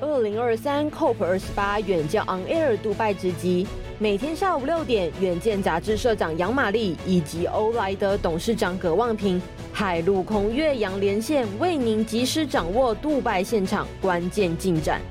二零二三 COP 二十八远见 On Air 杜拜直击，每天下午六点，远见杂志社长杨玛丽以及欧莱德董事长葛望平，海陆空越洋连线，为您及时掌握杜拜现场关键进展。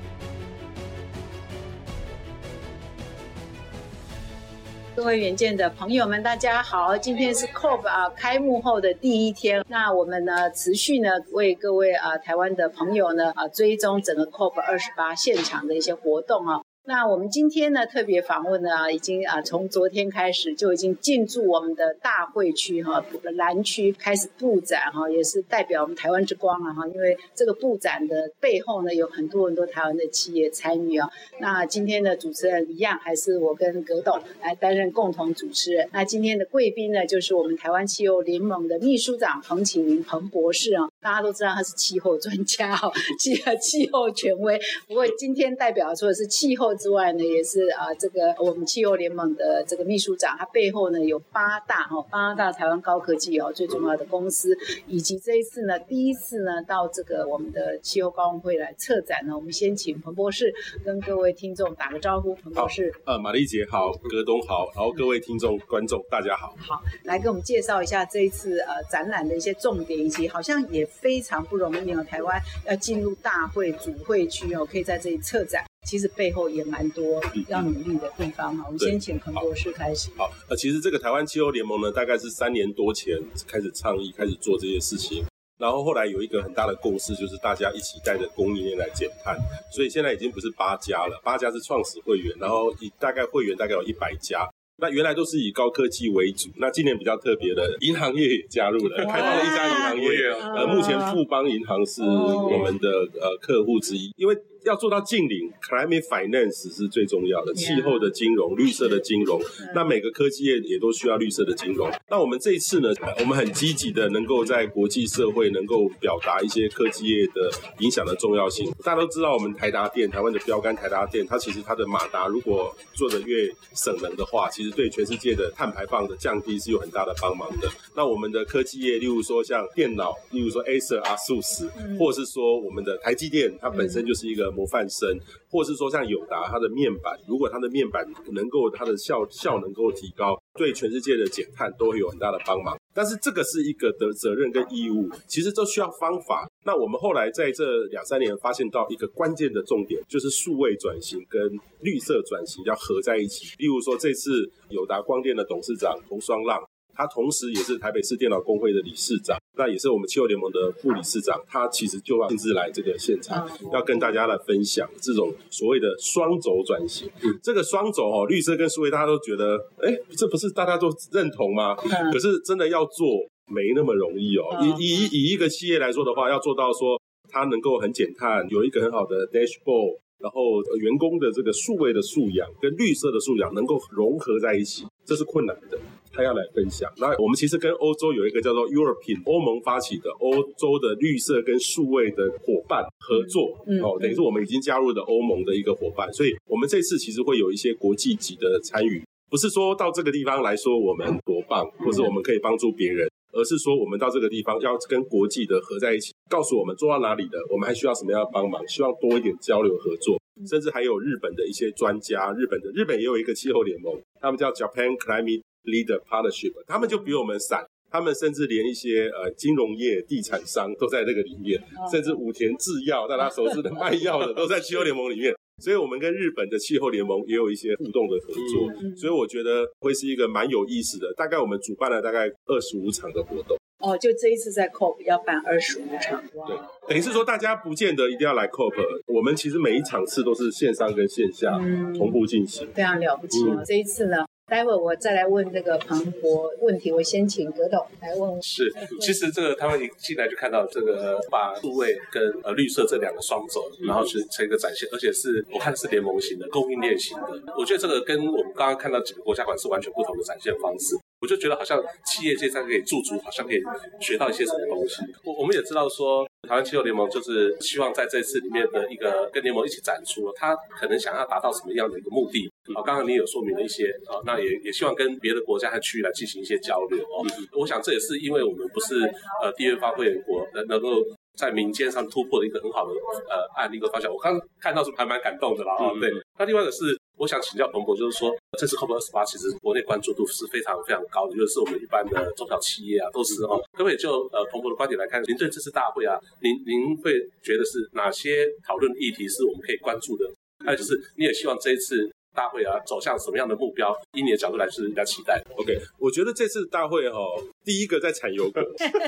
各位远见的朋友们，大家好！今天是 COP 啊开幕后的第一天，那我们呢持续呢为各位啊台湾的朋友呢啊追踪整个 COP 二十八现场的一些活动啊。那我们今天呢特别访问呢，已经啊从昨天开始就已经进驻我们的大会区哈蓝区开始布展哈，也是代表我们台湾之光啊哈，因为这个布展的背后呢有很多很多台湾的企业参与啊。那今天的主持人一样还是我跟葛董来担任共同主持人。那今天的贵宾呢就是我们台湾气候联盟的秘书长彭启明彭博士啊，大家都知道他是气候专家哈，气气候权威。不过今天代表说的是气候。之外呢，也是啊，这个我们气候联盟的这个秘书长，他背后呢有八大哈八大台湾高科技哦最重要的公司，以及这一次呢第一次呢到这个我们的气候高峰会来策展呢，我们先请彭博士跟各位听众打个招呼。彭博士，呃，玛丽姐好，葛东好，然后各位听众观众大家好。好，来给我们介绍一下这一次呃展览的一些重点，以及好像也非常不容易哦，台湾要进入大会主会区哦，可以在这里策展。其实背后也蛮多要努力的地方哈。我们先请彭博士开始。好，呃，其实这个台湾气候联盟呢，大概是三年多前开始倡议、开始做这些事情，然后后来有一个很大的共识，就是大家一起带着供应链来减碳。所以现在已经不是八家了，八家是创始会员，然后以大概会员大概有一百家。那原来都是以高科技为主，那今年比较特别的，银行业也加入了，开放了一家银行业，呃，目前富邦银行是我们的呃客户之一，因为。要做到净零，climate finance 是最重要的，气候的金融、绿色的金融。那每个科技业也都需要绿色的金融。那我们这一次呢，我们很积极的能够在国际社会能够表达一些科技业的影响的重要性。大家都知道，我们台达电，台湾的标杆台达电，它其实它的马达如果做的越省能的话，其实对全世界的碳排放的降低是有很大的帮忙的。那我们的科技业，例如说像电脑，例如说 Acer、ASUS，或者是说我们的台积电，它本身就是一个。模范生，或是说像友达，它的面板，如果它的面板能够它的效效能够提高，对全世界的减碳都会有很大的帮忙。但是这个是一个的责任跟义务，其实都需要方法。那我们后来在这两三年发现到一个关键的重点，就是数位转型跟绿色转型要合在一起。例如说，这次友达光电的董事长洪双浪。他同时也是台北市电脑工会的理事长，那也是我们气候联盟的副理事长。他其实就要亲自来这个现场，要跟大家来分享这种所谓的双轴转型。这个双轴哦，绿色跟数位，大家都觉得，哎，这不是大家都认同吗？可是真的要做没那么容易哦。以以以一个企业来说的话，要做到说它能够很减碳，有一个很好的 dashboard，然后员工的这个数位的素养跟绿色的素养能够融合在一起，这是困难的。他要来分享。那我们其实跟欧洲有一个叫做 European 欧盟发起的欧洲的绿色跟数位的伙伴合作，嗯，哦，等于是我们已经加入的欧盟的一个伙伴，所以我们这次其实会有一些国际级的参与，不是说到这个地方来说我们多棒，或是我们可以帮助别人，而是说我们到这个地方要跟国际的合在一起，告诉我们做到哪里的，我们还需要什么样的帮忙，希望多一点交流合作，甚至还有日本的一些专家，日本的日本也有一个气候联盟，他们叫 Japan Climate Leader Partnership，他们就比我们散，他们甚至连一些呃金融业、地产商都在那个里面，甚至武田制药，大家熟知的 卖药的都在气候联盟里面，所以我们跟日本的气候联盟也有一些互动的合作，所以我觉得会是一个蛮有意思的。大概我们主办了大概二十五场的活动。哦，就这一次在 COP 要办二十五场，对，等于是说大家不见得一定要来 COP，我们其实每一场次都是线上跟线下同步进行，非常了不起哦。这一次呢。待会我再来问这个庞博问题，我先请葛董来问。是，其实这个他们一进来就看到这个把数位跟呃绿色这两个双轴，然后是成一个展现，而且是我看是联盟型的、供应链型的。我觉得这个跟我们刚刚看到几个国家馆是完全不同的展现方式。我就觉得好像企业界在可以驻足，好像可以学到一些什么东西。我我们也知道说，台湾气候联盟就是希望在这次里面的一个跟联盟一起展出，他可能想要达到什么样的一个目的。好，刚刚你有说明了一些啊，那也也希望跟别的国家和区域来进行一些交流哦。我想这也是因为我们不是呃缔约方会员国，能能够在民间上突破的一个很好的呃案例和方向。我刚刚看到是还蛮感动的啦啊、嗯。对，那另外一个是我想请教彭博，就是说这次 COP 二十八其实国内关注度是非常非常高的，就是我们一般的中小企业啊都是哦。可不可以就呃彭博的观点来看，您对这次大会啊，您您会觉得是哪些讨论议题是我们可以关注的？还有就是你也希望这一次。大会啊，走向什么样的目标？以你的角度来是比较期待的。OK，我觉得这次大会哈、哦，第一个在产油国，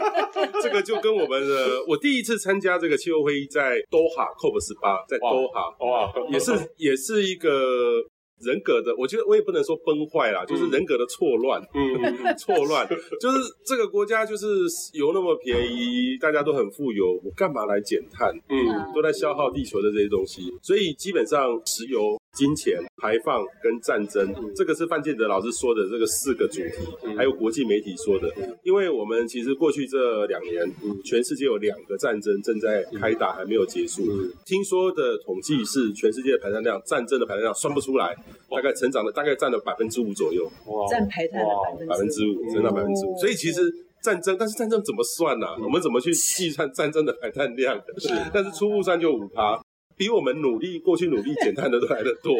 这个就跟我们的我第一次参加这个气候会议在多哈 COP 十八，在多哈哇，也是也是一个。人格的，我觉得我也不能说崩坏啦，就是人格的错乱，嗯，错乱，就是这个国家就是油那么便宜，大家都很富有，我干嘛来减碳？嗯，都在消耗地球的这些东西，所以基本上石油、金钱、排放跟战争，嗯、这个是范建德老师说的这个四个主题，嗯、还有国际媒体说的，因为我们其实过去这两年，嗯，全世界有两个战争正在开打，还没有结束，嗯，听说的统计是全世界的排碳量，战争的排碳量算不出来。大概成长的大概占了百分之五左右，占排碳的百分之五，增长百分之五。所以其实战争，但是战争怎么算呢、啊？我们怎么去计算战争的排碳量？是，但是初步算就五趴。比我们努力过去努力减碳的都来得多，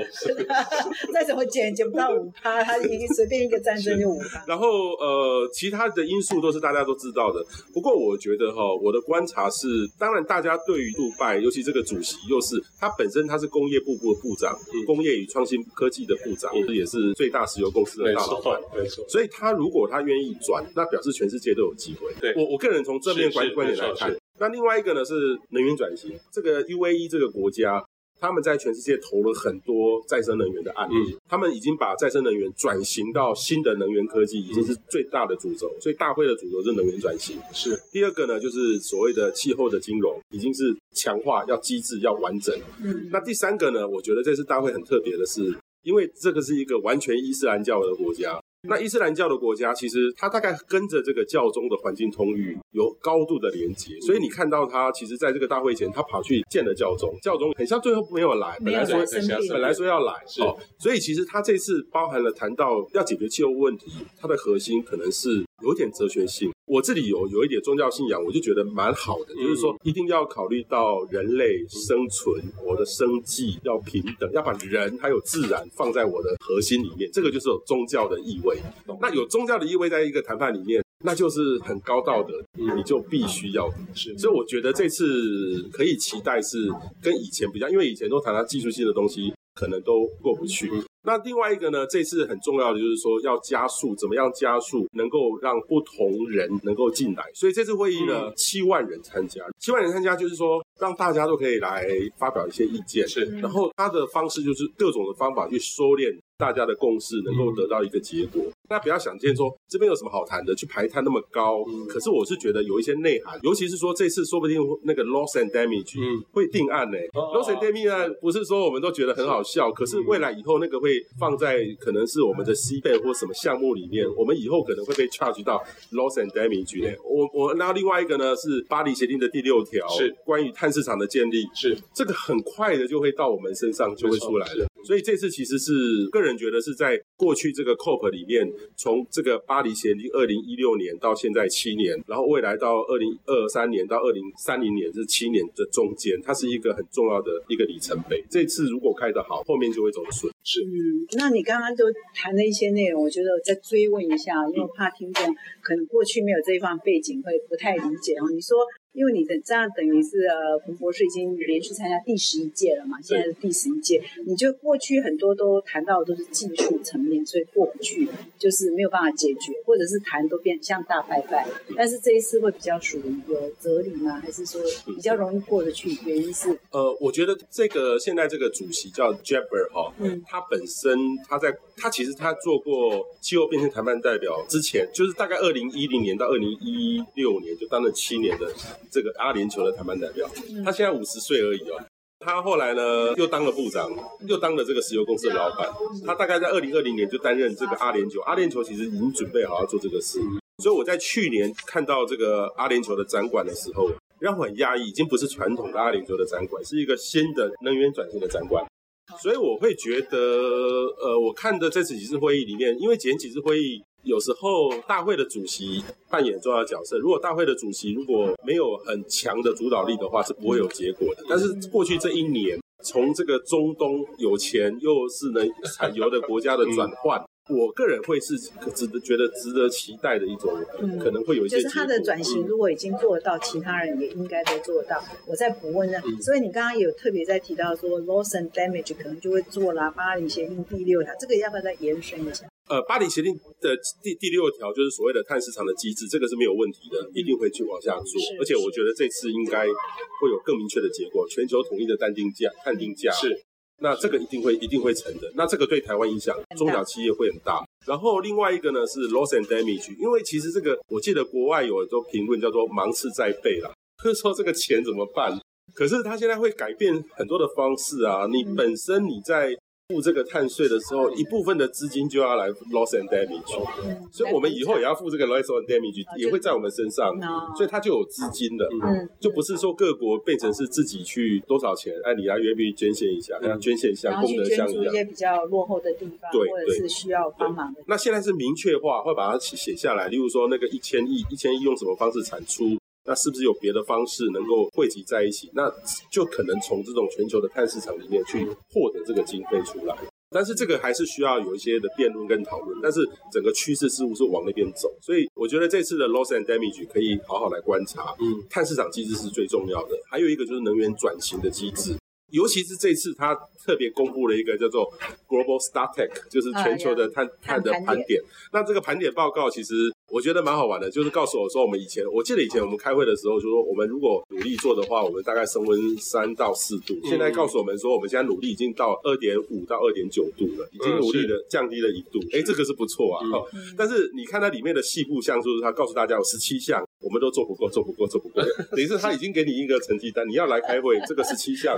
再怎么减减不到五趴，它一随便一个战争就五趴。然后呃，其他的因素都是大家都知道的。不过我觉得哈，我的观察是，当然大家对于杜拜，尤其这个主席又是他本身他是工业部部的部长，嗯、工业与创新科技的部长，嗯、也是最大石油公司的大老板。没错，所以他如果他愿意转，那表示全世界都有机会。对，我我个人从正面观观点来看。那另外一个呢是能源转型，这个 UAE 这个国家，他们在全世界投了很多再生能源的案例，嗯、他们已经把再生能源转型到新的能源科技，已经是最大的主轴。所以大会的主轴是能源转型。是第二个呢，就是所谓的气候的金融，已经是强化要机制要完整。嗯，那第三个呢，我觉得这次大会很特别的是，因为这个是一个完全伊斯兰教的国家。那伊斯兰教的国家，其实它大概跟着这个教宗的环境通域有高度的连接，所以你看到他其实在这个大会前，他跑去见了教宗，教宗很像最后没有来，本来说本来说要来，哦，所以其实他这次包含了谈到要解决气候问题，它的核心可能是有点哲学性。我这里有有一点宗教信仰，我就觉得蛮好的，就是说一定要考虑到人类生存，我的生计要平等，要把人还有自然放在我的核心里面，这个就是有宗教的意味。那有宗教的意味在一个谈判里面，那就是很高道德，你就必须要是。所以我觉得这次可以期待是跟以前比较，因为以前都谈到技术性的东西，可能都过不去。那另外一个呢，这次很重要的就是说要加速，怎么样加速能够让不同人能够进来。所以这次会议呢，七万人参加，七万人参加就是说让大家都可以来发表一些意见。是，然后他的方式就是各种的方法去收敛大家的共识，能够得到一个结果。那不要想见说这边有什么好谈的，去排碳那么高。可是我是觉得有一些内涵，尤其是说这次说不定那个 loss and damage 会定案呢。loss and damage 案不是说我们都觉得很好笑，可是未来以后那个会。放在可能是我们的 CBAM 或什么项目里面，我们以后可能会被 charge 到 loss and damage 呢。我我那另外一个呢是巴黎协定的第六条，是关于碳市场的建立，是这个很快的就会到我们身上就会出来了。所以这次其实是个人觉得是在过去这个 COP 里面，从这个巴黎协定二零一六年到现在七年，然后未来到二零二三年到二零三零年这七年的中间，它是一个很重要的一个里程碑。这次如果开得好，后面就会走得顺。是。嗯，那你刚刚都谈了一些内容，我觉得我再追问一下，因为怕听众可能过去没有这一方背景，会不太理解哦。你说。因为你的这样等于是呃，彭博士已经连续参加第十一届了嘛，现在是第十一届，你就过去很多都谈到的都是技术层面，所以过不去，就是没有办法解决，或者是谈都变像大拜拜。但是这一次会比较属于有哲理吗？还是说比较容易过得去？原因是呃，我觉得这个现在这个主席叫 Jabber 哈，嗯，他本身他在他其实他做过气候变迁谈判代表之前，就是大概二零一零年到二零一六年就当了七年的。这个阿联酋的谈判代表，他现在五十岁而已哦。他后来呢，又当了部长，又当了这个石油公司的老板。他大概在二零二零年就担任这个阿联酋。阿联酋其实已经准备好要做这个事，所以我在去年看到这个阿联酋的展馆的时候，让我很讶异，已经不是传统的阿联酋的展馆，是一个新的能源转型的展馆。所以我会觉得，呃，我看的这次几次会议里面，因为前几次会议有时候大会的主席扮演重要角色。如果大会的主席如果没有很强的主导力的话，是不会有结果的。但是过去这一年，从这个中东有钱又是能产油的国家的转换。我个人会是值得觉得值得期待的一种，嗯、可能会有一些。就是他的转型，如果已经做得到，其他人也应该都做得到。我再补问呢，嗯、所以你刚刚有特别在提到说，loss and damage 可能就会做啦。巴黎协定第六条，这个要不要再延伸一下？呃，巴黎协定的第第六条就是所谓的碳市场的机制，这个是没有问题的，一定会去往下做。嗯、而且我觉得这次应该会有更明确的结果，全球统一的碳定价，碳定价是。那这个一定会一定会成的，那这个对台湾影响，中小企业会很大。然后另外一个呢是 loss and damage，因为其实这个我记得国外有很多评论叫做芒刺在背啦，就是说这个钱怎么办？可是他现在会改变很多的方式啊，你本身你在。付这个碳税的时候，一部分的资金就要来 loss and damage，所以我们以后也要付这个 loss and damage，也会在我们身上，所以它就有资金的，就不是说各国变成是自己去多少钱，哎，你来愿不愿意捐献一下，捐献一下功德箱一样，捐助一些比较落后的地方，对，或者是需要帮忙的。那现在是明确化，会把它写下来，例如说那个一千亿，一千亿用什么方式产出？那是不是有别的方式能够汇集在一起？那就可能从这种全球的碳市场里面去获得这个经费出来。但是这个还是需要有一些的辩论跟讨论。但是整个趋势似乎是往那边走，所以我觉得这次的 loss and damage 可以好好来观察。嗯，碳市场机制是最重要的，还有一个就是能源转型的机制。尤其是这次，他特别公布了一个叫做 Global Stocktake，就是全球的碳碳的盘点。那这个盘点报告其实我觉得蛮好玩的，就是告诉我说，我们以前我记得以前我们开会的时候就说，我们如果努力做的话，我们大概升温三到四度。现在告诉我们说，我们现在努力已经到二点五到二点九度了，已经努力的降低了一度。哎，这个是不错啊。但是你看它里面的细部项，就是它告诉大家有十七项。我们都做不过，做不过，做不过。等于是他已经给你一个成绩单，你要来开会，这个是七项，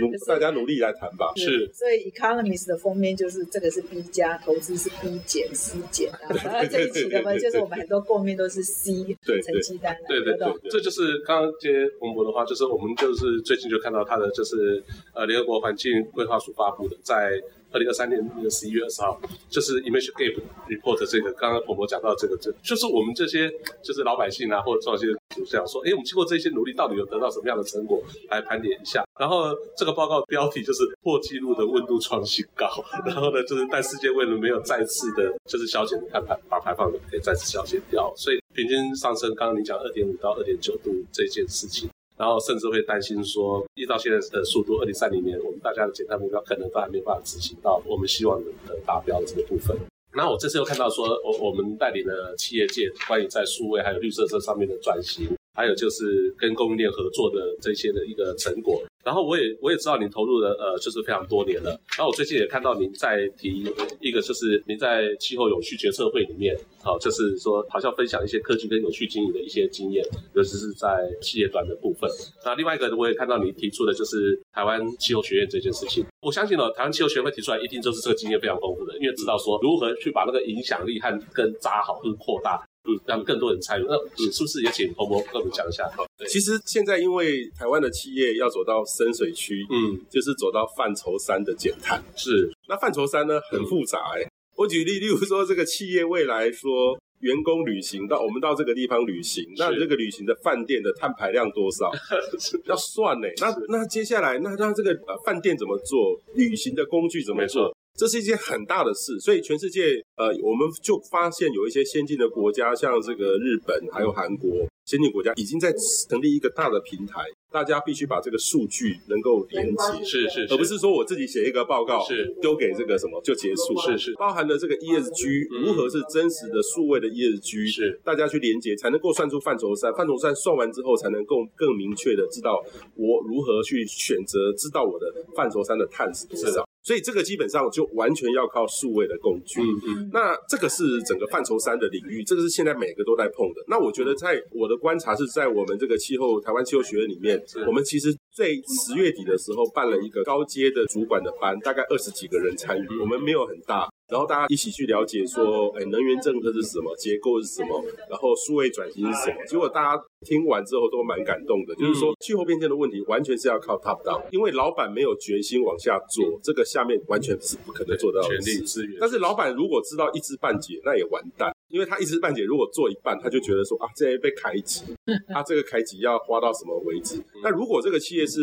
努 大家努力来谈吧。是，所以 Economist 的封面就是这个是 B 加，投资是 B 减 C 减啊。然 后这一期的嘛，就是我们很多过面都是 C 成绩单。对对对，这就是刚刚接彭博的话，就是我们就是最近就看到他的就是呃联合国环境规划署发布的在。二零二三年的十一月二十号，就是 Emission Gap Report 这个，刚刚洪博讲到这个，这就是我们这些就是老百姓啊，或者创新主想说，哎，我们经过这些努力，到底有得到什么样的成果？来盘点一下。然后这个报告标题就是破纪录的温度创新高。然后呢，就是但世界为了没有再次的，就是削减碳排把排放给再次削减掉，所以平均上升。刚刚你讲二点五到二点九度这件事情。然后甚至会担心说，依照现在的速度，二零三零年我们大家的减碳目标可能都还没办法执行到我们希望的达标的这个部分。那我这次又看到说，我我们带领了企业界关于在数位还有绿色这上面的转型，还有就是跟供应链合作的这些的一个成果。然后我也我也知道您投入的呃就是非常多年了。然后我最近也看到您在提一个就是您在气候永续决策会里面，好、哦、就是说好像分享一些科技跟永续经营的一些经验，尤其是在企业端的部分。那另外一个我也看到您提出的就是台湾气候学院这件事情。我相信呢，台湾气候学会提出来，一定就是这个经验非常丰富的，因为知道说如何去把那个影响力和根扎好跟扩大。嗯，让更多人参与。那嗯是不是也请彭博跟我们讲一下？对，其实现在因为台湾的企业要走到深水区，嗯，就是走到范畴三的减碳。是，那范畴三呢很复杂哎、欸。嗯、我举例，例如说这个企业未来说员工旅行到我们到这个地方旅行，那这个旅行的饭店的碳排量多少？要算呢、欸。那那接下来那那这个呃饭店怎么做？旅行的工具怎么做？这是一件很大的事，所以全世界，呃，我们就发现有一些先进的国家，像这个日本还有韩国，先进国家已经在成立一个大的平台，大家必须把这个数据能够连接，是是，而不是说我自己写一个报告，是。丢给这个什么就结束，是是，包含了这个 ESG 如何是真实的数位的 ESG，是。大家去连接才能够算出范畴三，范畴三算完之后才能够更明确的知道我如何去选择，知道我的范畴三的碳是多少。所以这个基本上就完全要靠数位的工具。嗯嗯。那这个是整个范畴三的领域，这个是现在每个都在碰的。那我觉得在我的观察是在我们这个气候台湾气候学院里面，我们其实在十月底的时候办了一个高阶的主管的班，大概二十几个人参与。我们没有很大。然后大家一起去了解说，哎，能源政策是什么，结构是什么，然后数位转型是什么。结果大家听完之后都蛮感动的，就是说气候变迁的问题完全是要靠 top down，因为老板没有决心往下做，这个下面完全是不可能做到的。权力资源。但是老板如果知道一知半解，那也完蛋。因为他一知半解，如果做一半，他就觉得说啊，这被开机，他、啊、这个开机要花到什么为止？那如果这个企业是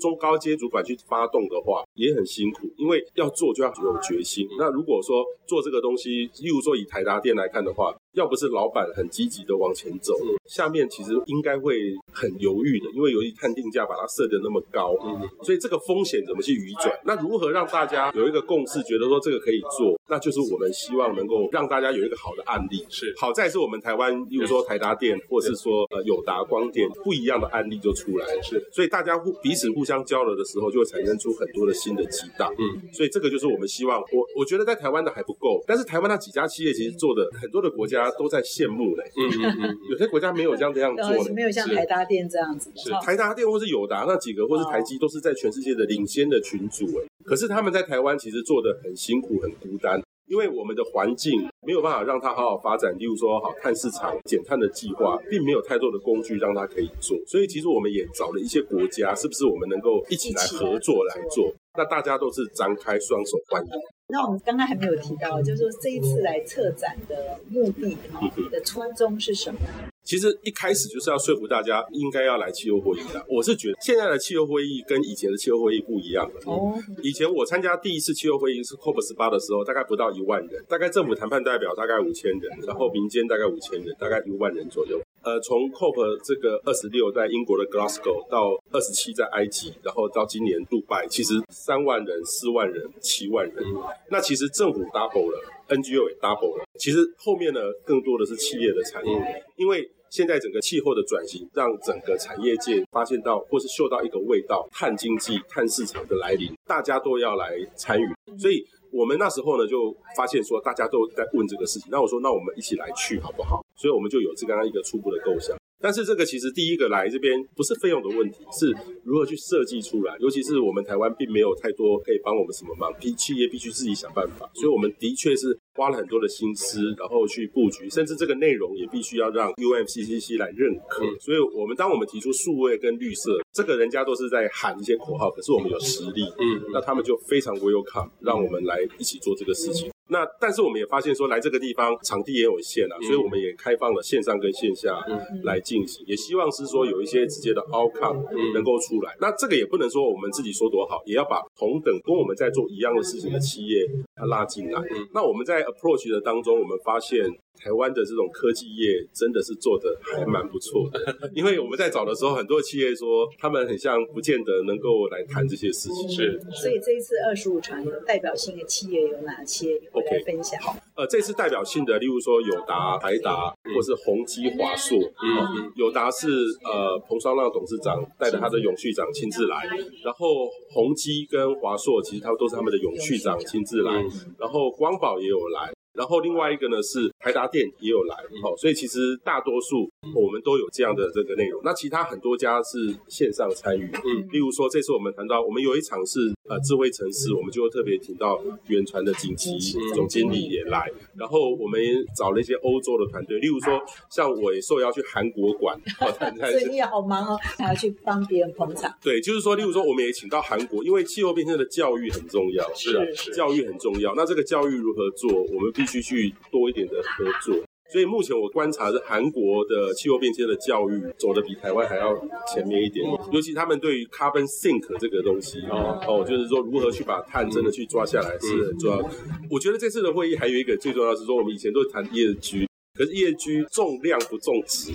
中高阶主管去发动的话，也很辛苦，因为要做就要有决心。那如果说做这个东西，例如说以台达电来看的话，要不是老板很积极的往前走，下面其实应该会很犹豫的，因为由于探定价把它设的那么高，所以这个风险怎么去移转？那如何让大家有一个共识，觉得说这个可以做？那就是我们希望能够让大家有一个好的案例。是好在是我们台湾，例如说台达电，或是说呃友达光电，不一样的案例就出来了。是，所以大家互彼此互相交流的时候，就会产生出很多的新的激荡。嗯，所以这个就是我们希望。我我觉得在台湾的还不够，但是台湾那几家企业其实做的很多的国家。都在羡慕嘞，嗯嗯嗯，有些国家没有这样这样做的，没有像台达电这样子。是台达电或是友达那几个，或是台积，都是在全世界的领先的群组哎。可是他们在台湾其实做的很辛苦、很孤单，因为我们的环境没有办法让它好好发展。例如说，好碳市场减碳的计划，并没有太多的工具让它可以做。所以其实我们也找了一些国家，是不是我们能够一起来合作来做？那大家都是张开双手欢迎。那我们刚刚还没有提到，就是说这一次来策展的目的哈的初衷是什么？其实一开始就是要说服大家应该要来气候会议的。我是觉得现在的气候会议跟以前的气候会议不一样了。哦。以前我参加第一次气候会议是 COP 十八的时候，大概不到一万人，大概政府谈判代表大概五千人，然后民间大概五千人，大概一万人左右。呃，从 COP 这个二十六在英国的 Glasgow 到二十七在埃及，然后到今年杜拜，其实三万人、四万人、七万人。那其实政府 double 了，NGO 也 double 了。其实后面呢，更多的是企业的参与，因为现在整个气候的转型，让整个产业界发现到或是嗅到一个味道，碳经济、碳市场的来临，大家都要来参与，所以。我们那时候呢，就发现说大家都在问这个事情，那我说，那我们一起来去好不好？所以我们就有这刚刚一个初步的构想。但是这个其实第一个来这边不是费用的问题，是如何去设计出来。尤其是我们台湾并没有太多可以帮我们什么忙，企企业必须自己想办法。所以我们的确是花了很多的心思，然后去布局，甚至这个内容也必须要让 UNFCCC 来认可。所以我们当我们提出数位跟绿色，这个人家都是在喊一些口号，可是我们有实力，嗯，那他们就非常 welcome，让我们来一起做这个事情。那但是我们也发现说，来这个地方场地也有限啊，所以我们也开放了线上跟线下来进行，也希望是说有一些直接的 outcome 能够出来。那这个也不能说我们自己说多好，也要把同等跟我们在做一样的事情的企业要拉进来。那我们在 approach 的当中，我们发现。台湾的这种科技业真的是做的还蛮不错的，因为我们在找的时候，很多企业说他们很像不见得能够来谈这些事情。是，所以这一次二十五场有代表性的企业有哪些？OK，分享。好，呃，这次代表性的，例如说友达、台达，或是宏基、华硕。嗯，友达是呃彭双浪董事长带着他的永续长亲自来，然后宏基跟华硕其实他们都是他们的永续长亲自来，然后光宝也有来。然后另外一个呢是台达电也有来，好，所以其实大多数我们都有这样的这个内容。那其他很多家是线上参与，嗯，例如说这次我们谈到，我们有一场是呃智慧城市，我们就会特别请到远传的景琦总经理也来。然后我们找了一些欧洲的团队，例如说像我也受邀去韩国馆，所以你也好忙哦，还要去帮别人捧场。对，就是说，例如说我们也请到韩国，因为气候变迁的教育很重要，是啊，教育很重要。那这个教育如何做，我们必须去多一点的合作，所以目前我观察是韩国的气候变迁的教育走的比台湾还要前面一点，尤其他们对于 carbon sink 这个东西哦，哦，就是说如何去把碳真的去抓下来是很重要的。我觉得这次的会议还有一个最重要的是说，我们以前都谈 ESG，可是 ESG 重量不重质。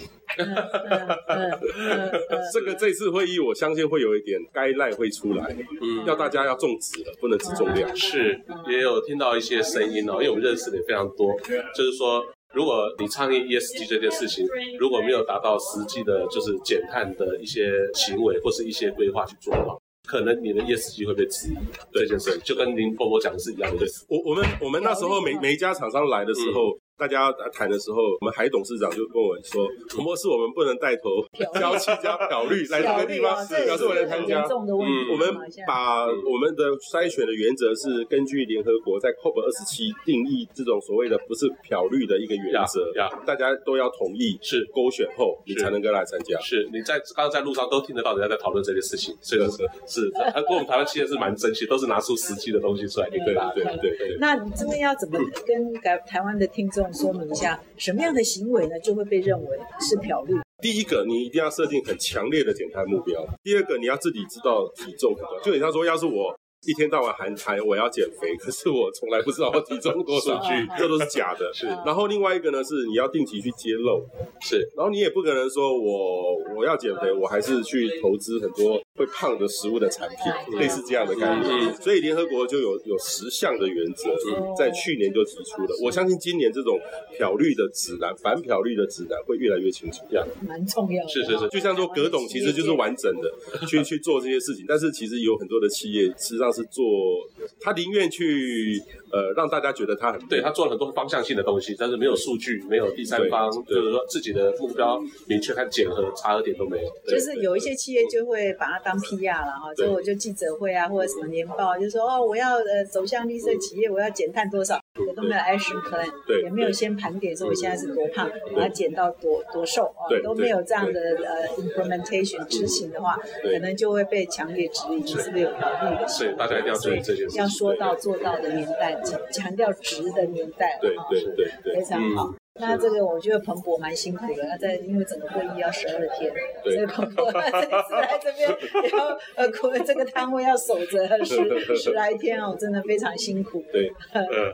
这个这次会议，我相信会有一点该赖会出来，嗯，要大家要重质了，不能只重量。是，也有听到一些声音哦，因为我们认识的也非常多，就是说，如果你倡议 ESG 这件事情，如果没有达到实际的，就是减碳的一些行为或是一些规划去做的话，可能你的 ESG 会被质疑。这件事就跟林波波讲的是一样的。我我们我们那时候每每一家厂商来的时候。大家谈的时候，我们海董事长就跟我说，彭博士我们不能带头娇气加漂绿来这个地方，表示我来参加。嗯，我们把我们的筛选的原则是根据联合国在 COP 二十七定义这种所谓的不是漂绿的一个原则，大家都要同意是勾选后你才能够来参加。是你在刚刚在路上都听得到人家在讨论这件事情，是的是是，他跟我们台湾企业是蛮珍惜，都是拿出实际的东西出来给大家。对对对。那你这边要怎么跟台台湾的听众说明一下，什么样的行为呢就会被认为是漂绿？第一个，你一定要设定很强烈的减碳目标；第二个，你要自己知道体重，就你他说，要是我。一天到晚喊喊我要减肥，可是我从来不知道我体重多少，这都是假的。是，然后另外一个呢，是你要定期去揭露，是，然后你也不可能说我我要减肥，我还是去投资很多会胖的食物的产品，类似这样的概念。所以联合国就有有十项的原则，在去年就提出了。我相信今年这种漂绿的指南，反漂绿的指南会越来越清楚。这样蛮重要的。是是是，就像说葛董其实就是完整的 去去做这些事情，但是其实有很多的企业实际上。是做，他宁愿去呃让大家觉得他很对，他做了很多方向性的东西，但是没有数据，没有第三方，就是说自己的目标明确和检核查核点都没有。就是有一些企业就会把它当 PR 了哈，所以我就记者会啊或者什么年报，就说哦我要呃走向绿色企业，我要减碳多少，我都没有 action plan，也没有先盘点说我现在是多胖，我要减到多多瘦啊，都没有这样的呃 implementation 执行的话，可能就会被强烈质疑你是不是有漂绿的。是大家一定要注意这件事，要说到做到的年代，强调值的年代，对对对对，非常好。那这个我觉得彭博蛮辛苦的，他在因为整个会议要十二天，所以彭博 他这次来这边，然后呃，这个摊位要守着十十来天哦，真的非常辛苦。对，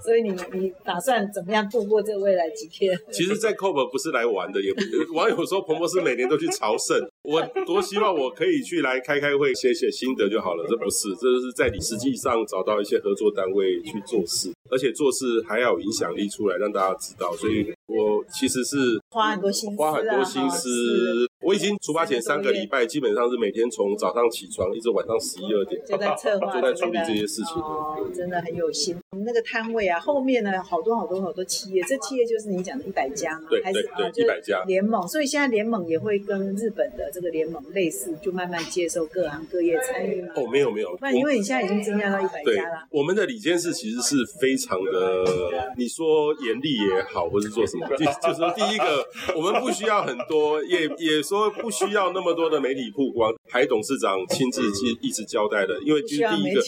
所以你你打算怎么样度过这未来几天？其实，在 COP 不是来玩的，也不网友说彭博是每年都去朝圣，我多希望我可以去来开开会，写写心得就好了。这不是，这是在你实际上找到一些合作单位去做事，而且做事还要有影响力出来，让大家知道。所以。我其实是花很多心思，花很多心思。我已经出发前三个礼拜，基本上是每天从早上起床一直晚上十一二点，就在策划，就在处理这些事情。哦，真的很有心。我们那个摊位啊，后面呢，好多好多好多企业，这企业就是你讲的一百家嘛，对对对，一百家联盟。所以现在联盟也会跟日本的这个联盟类似，就慢慢接受各行各业参与。哦，没有没有，那因为你现在已经增加到一百家了。我们的李监事其实是非常的，你说严厉也好，或是做什么，就是说第一个，我们不需要很多，也也说不需要那么多的媒体曝光。海董事长亲自一一直交代的，因为就是第一个，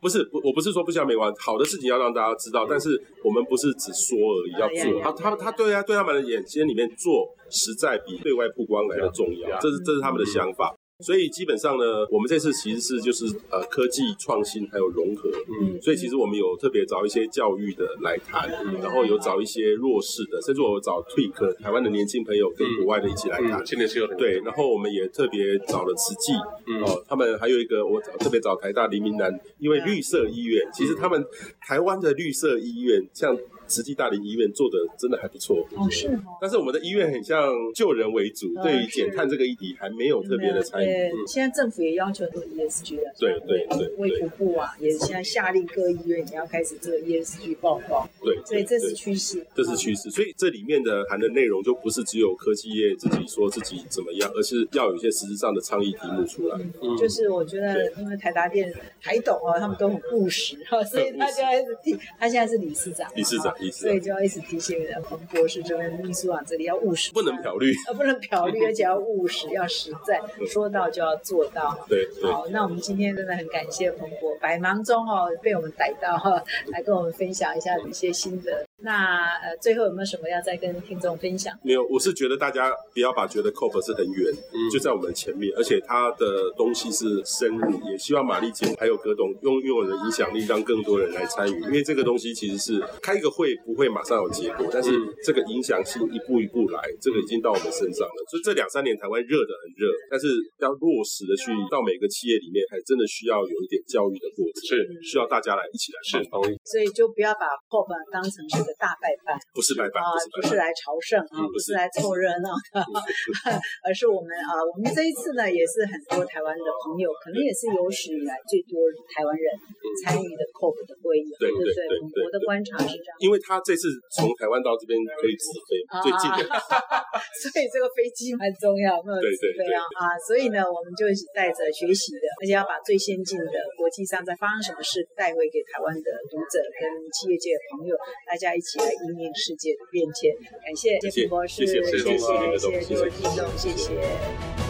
不是不，我不是说不需要媒体曝光，好的事情要让大家知道，但是我们不是只说而已，要做。他他他对啊，对他们的眼睛里面做，实在比对外曝光来的重要，这是这是他们的想法。所以基本上呢，我们这次其实是就是呃科技创新还有融合，嗯，所以其实我们有特别找一些教育的来谈，嗯，然后有找一些弱势的，甚至我找 TWIC 台湾的年轻朋友跟国外的一起来谈，现在是有对，然后我们也特别找了慈济，嗯，哦，他们还有一个我特别找台大黎明南，因为绿色医院，其实他们台湾的绿色医院像。慈济大林医院做的真的还不错哦，是哦。但是我们的医院很像救人为主，对于减碳这个议题还没有特别的参与。现在政府也要求做 ESG 了，对对对。卫福部啊，也现在下令各医院也要开始做 ESG 报告。对，所以这是趋势，这是趋势。所以这里面的含的内容就不是只有科技业自己说自己怎么样，而是要有一些实质上的倡议题目出来。嗯，就是我觉得因为台达电、台董啊，他们都很务实哈，所以他就一直提，他现在是理事长，理事长。所以就要一直提醒彭博士这边秘书长这里要务实，不能漂绿，啊，不能漂绿，而且要务实，要实在，说到就要做到。对，好，那我们今天真的很感谢彭博，百忙中哦被我们逮到哈，来跟我们分享一下一些心得。那呃，最后有没有什么要再跟听众分享？没有，我是觉得大家不要把觉得 COP 是很远，嗯，就在我们前面，而且它的东西是深入，也希望玛丽姐还有葛董用用我的影响力，让更多人来参与，因为这个东西其实是开一个会不会马上有结果，但是这个影响性一步一步来，这个已经到我们身上了。所以这两三年台湾热的很热，但是要落实的去到每个企业里面，还真的需要有一点教育的过程，是需要大家来一起来。是同意。所以就不要把 COP 当成是。个大拜拜，不是拜拜啊，不是来朝圣啊，不是。来凑热闹的，而是我们啊，我们这一次呢，也是很多台湾的朋友，可能也是有史以来最多台湾人参与的 COP 的会议，对对对，我的观察是这样，因为他这次从台湾到这边可以直飞，最近的，所以这个飞机蛮重要，没有直飞啊啊，所以呢，我们就带着学习的，而且要把最先进的国际上在发生什么事带回给台湾的读者跟企业界的朋友，大家一起来应应世界的变迁。感谢谢平博士，谢谢谢谢谢谢各位听众，谢谢。